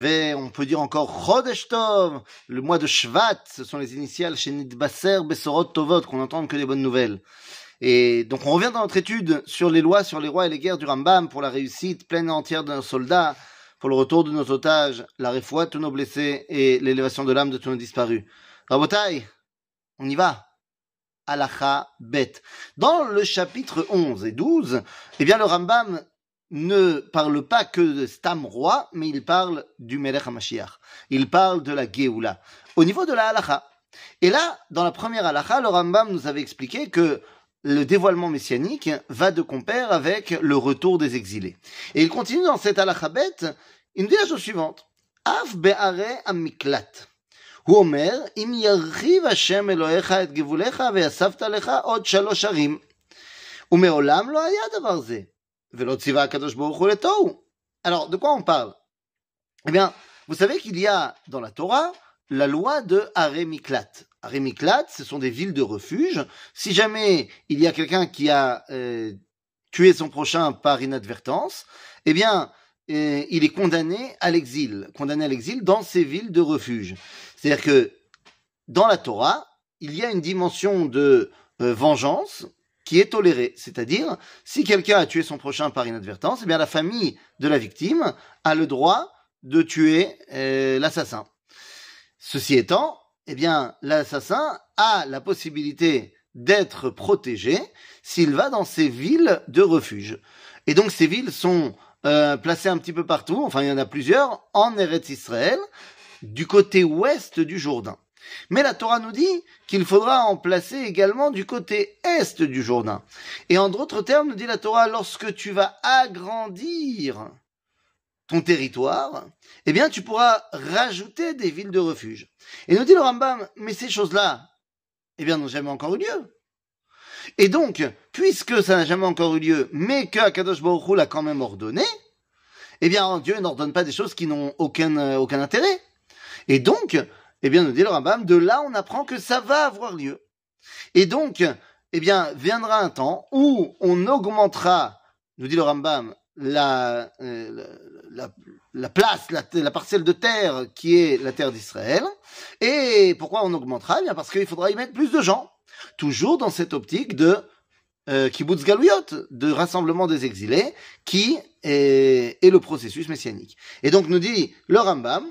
On peut dire encore Chodesh Tov, le mois de Shvat, ce sont les initiales chez Nidbaser Besorot Tovot, qu'on n'entende que des bonnes nouvelles. Et donc on revient dans notre étude sur les lois, sur les rois et les guerres du Rambam pour la réussite pleine et entière d'un soldat, pour le retour de nos otages, la réfoua de tous nos blessés et l'élévation de l'âme de tous nos disparus. Rabotai, on y va. Alacha Bet. Dans le chapitre 11 et 12, eh bien le Rambam ne parle pas que de Stam roi, mais il parle du Melech HaMashiach. Il parle de la Géoula. Au niveau de la halacha. Et là, dans la première halacha, le Rambam nous avait expliqué que le dévoilement messianique va de compère avec le retour des exilés. Et il continue dans cette halacha bête, il nous dit la chose suivante. Af be'are amiklat. הוא אומר, אם ירחיב השם אלוהיך את גבוליך ויסבת לך עוד שלוש ערים. ומעולם לא היה דבר זה. alors, de quoi on parle? Eh bien, vous savez qu'il y a dans la Torah la loi de Harémiklat. Harémiklat, ce sont des villes de refuge. Si jamais il y a quelqu'un qui a euh, tué son prochain par inadvertance, eh bien, euh, il est condamné à l'exil, condamné à l'exil dans ces villes de refuge. C'est-à-dire que dans la Torah, il y a une dimension de euh, vengeance qui est tolérée. C'est-à-dire, si quelqu'un a tué son prochain par inadvertance, eh bien la famille de la victime a le droit de tuer euh, l'assassin. Ceci étant, eh bien l'assassin a la possibilité d'être protégé s'il va dans ces villes de refuge. Et donc ces villes sont euh, placées un petit peu partout, enfin il y en a plusieurs, en Eretz Israël, du côté ouest du Jourdain. Mais la Torah nous dit qu'il faudra en placer également du côté est du Jourdain. Et en d'autres termes, nous dit la Torah, lorsque tu vas agrandir ton territoire, eh bien, tu pourras rajouter des villes de refuge. Et nous dit le Rambam, mais ces choses-là, eh bien, n'ont jamais encore eu lieu. Et donc, puisque ça n'a jamais encore eu lieu, mais que Akadosh Baruch l'a quand même ordonné, eh bien, Dieu n'ordonne pas des choses qui n'ont aucun, euh, aucun intérêt. Et donc, eh bien, nous dit le Rambam, de là, on apprend que ça va avoir lieu. Et donc, eh bien, viendra un temps où on augmentera, nous dit le Rambam, la, euh, la, la, place, la, la, parcelle de terre qui est la terre d'Israël. Et pourquoi on augmentera? Eh bien Parce qu'il faudra y mettre plus de gens. Toujours dans cette optique de euh, kibbutz galuyot, de rassemblement des exilés, qui est, est le processus messianique. Et donc nous dit le Rambam,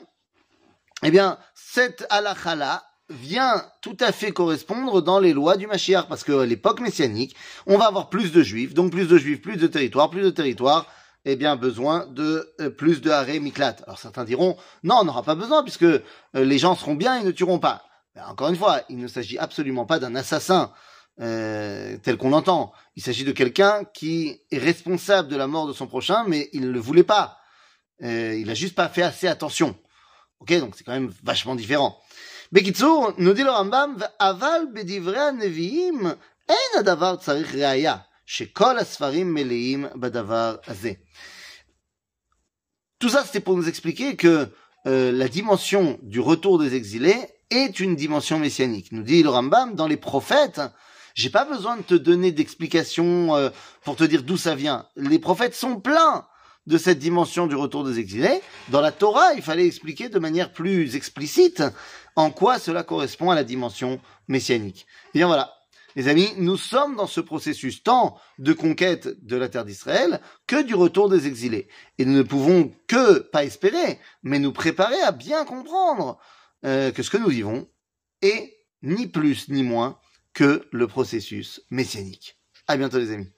eh bien, cette halakha vient tout à fait correspondre dans les lois du Mashiach, parce que l'époque messianique, on va avoir plus de juifs, donc plus de juifs, plus de territoire, plus de territoire, eh bien, besoin de euh, plus de haré miklat. Alors certains diront, non, on n'aura pas besoin, puisque euh, les gens seront bien et ne tueront pas. Mais encore une fois, il ne s'agit absolument pas d'un assassin euh, tel qu'on l'entend. Il s'agit de quelqu'un qui est responsable de la mort de son prochain, mais il ne le voulait pas. Il a juste pas fait assez attention. Ok, donc c'est quand même vachement différent. Bekitsur, nous dit le Rambam, aval bedivre neviim, en adavar tsarich reaya, shekol asfarim meleim badavar azé. Tout ça, c'était pour nous expliquer que euh, la dimension du retour des exilés est une dimension messianique. Nous dit le Rambam, dans les prophètes, j'ai pas besoin de te donner d'explications euh, pour te dire d'où ça vient. Les prophètes sont pleins de cette dimension du retour des exilés. Dans la Torah, il fallait expliquer de manière plus explicite en quoi cela correspond à la dimension messianique. Et bien voilà. Les amis, nous sommes dans ce processus tant de conquête de la terre d'Israël que du retour des exilés. Et nous ne pouvons que, pas espérer, mais nous préparer à bien comprendre euh, que ce que nous vivons est ni plus ni moins que le processus messianique. À bientôt les amis.